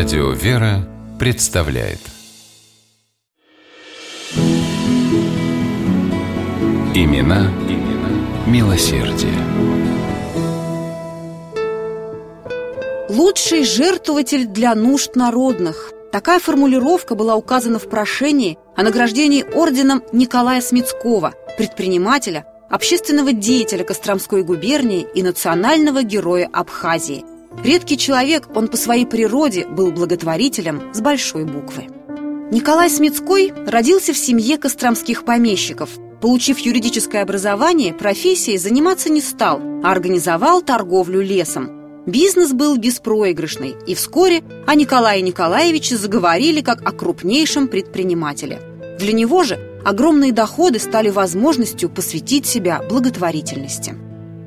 Радио «Вера» представляет Имена, имена милосердие. Лучший жертвователь для нужд народных. Такая формулировка была указана в прошении о награждении орденом Николая Смитского, предпринимателя, общественного деятеля Костромской губернии и национального героя Абхазии. Редкий человек, он по своей природе был благотворителем с большой буквы. Николай Смитской родился в семье костромских помещиков. Получив юридическое образование, профессией заниматься не стал, а организовал торговлю лесом. Бизнес был беспроигрышный, и вскоре о Николае Николаевиче заговорили как о крупнейшем предпринимателе. Для него же огромные доходы стали возможностью посвятить себя благотворительности.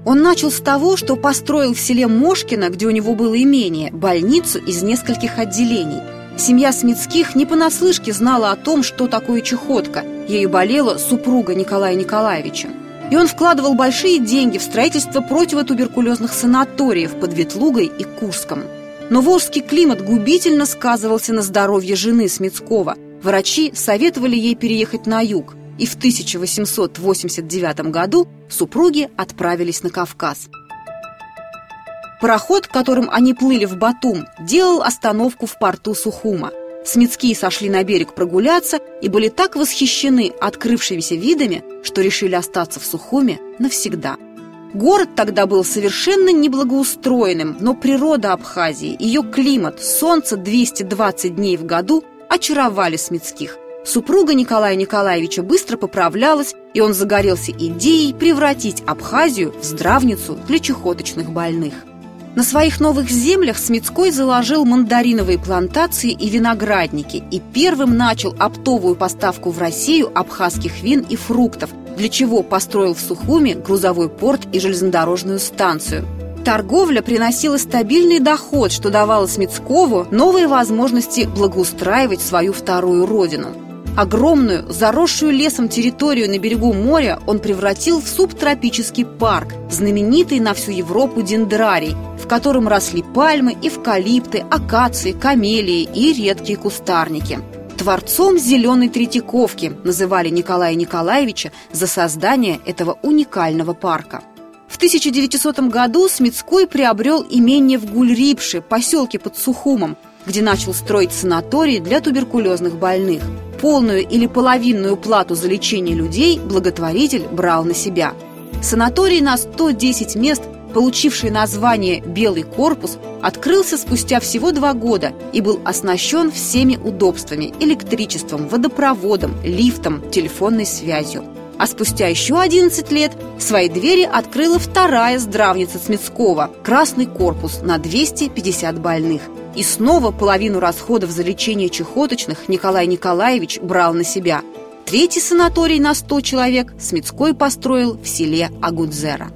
Он начал с того, что построил в селе Мошкино, где у него было имение, больницу из нескольких отделений. Семья Смитских не понаслышке знала о том, что такое чехотка. Ею болела супруга Николая Николаевича. И он вкладывал большие деньги в строительство противотуберкулезных санаториев под Ветлугой и Курском. Но волжский климат губительно сказывался на здоровье жены Смитского. Врачи советовали ей переехать на юг – и в 1889 году супруги отправились на Кавказ. Пароход, которым они плыли в Батум, делал остановку в порту Сухума. Смитские сошли на берег прогуляться и были так восхищены открывшимися видами, что решили остаться в Сухуме навсегда. Город тогда был совершенно неблагоустроенным, но природа Абхазии, ее климат, солнце 220 дней в году очаровали Смитских. Супруга Николая Николаевича быстро поправлялась, и он загорелся идеей превратить Абхазию в здравницу для чехоточных больных. На своих новых землях Смитской заложил мандариновые плантации и виноградники и первым начал оптовую поставку в Россию абхазских вин и фруктов, для чего построил в Сухуме грузовой порт и железнодорожную станцию. Торговля приносила стабильный доход, что давало Смитскову новые возможности благоустраивать свою вторую родину – Огромную, заросшую лесом территорию на берегу моря он превратил в субтропический парк, знаменитый на всю Европу дендрарий, в котором росли пальмы, эвкалипты, акации, камелии и редкие кустарники. Творцом «зеленой Третьяковки» называли Николая Николаевича за создание этого уникального парка. В 1900 году Смитской приобрел имение в Гульрипше, поселке под Сухумом, где начал строить санаторий для туберкулезных больных – полную или половинную плату за лечение людей благотворитель брал на себя. Санаторий на 110 мест, получивший название «Белый корпус», открылся спустя всего два года и был оснащен всеми удобствами – электричеством, водопроводом, лифтом, телефонной связью. А спустя еще 11 лет свои двери открыла вторая здравница Смитского – «Красный корпус» на 250 больных – и снова половину расходов за лечение чехоточных Николай Николаевич брал на себя. Третий санаторий на 100 человек Смитской построил в селе Агудзера.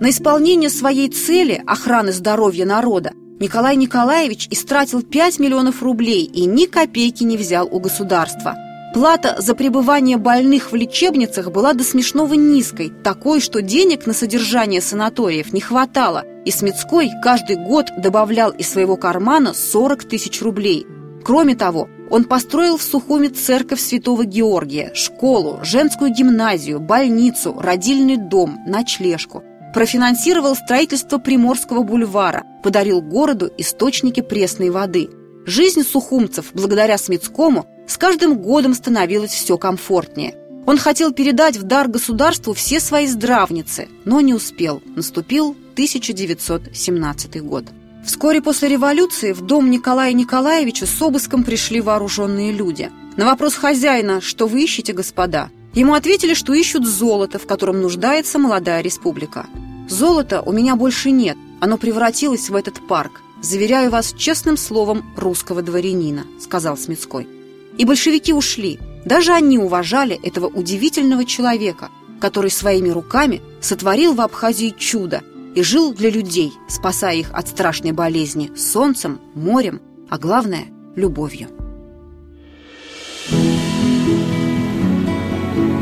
На исполнение своей цели охраны здоровья народа Николай Николаевич истратил 5 миллионов рублей и ни копейки не взял у государства. Плата за пребывание больных в лечебницах была до смешного низкой, такой, что денег на содержание санаториев не хватало – и Смитской каждый год добавлял из своего кармана 40 тысяч рублей. Кроме того, он построил в Сухуме церковь Святого Георгия, школу, женскую гимназию, больницу, родильный дом, ночлежку. Профинансировал строительство Приморского бульвара, подарил городу источники пресной воды. Жизнь сухумцев, благодаря Смитскому, с каждым годом становилась все комфортнее. Он хотел передать в дар государству все свои здравницы, но не успел. Наступил 1917 год. Вскоре после революции в дом Николая Николаевича с обыском пришли вооруженные люди. На вопрос хозяина «Что вы ищете, господа?» Ему ответили, что ищут золото, в котором нуждается молодая республика. «Золота у меня больше нет, оно превратилось в этот парк. Заверяю вас честным словом русского дворянина», — сказал Смитской. И большевики ушли. Даже они уважали этого удивительного человека, который своими руками сотворил в Абхазии чудо и жил для людей, спасая их от страшной болезни солнцем, морем, а главное – любовью.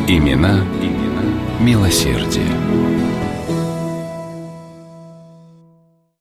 Имена, имена милосердие.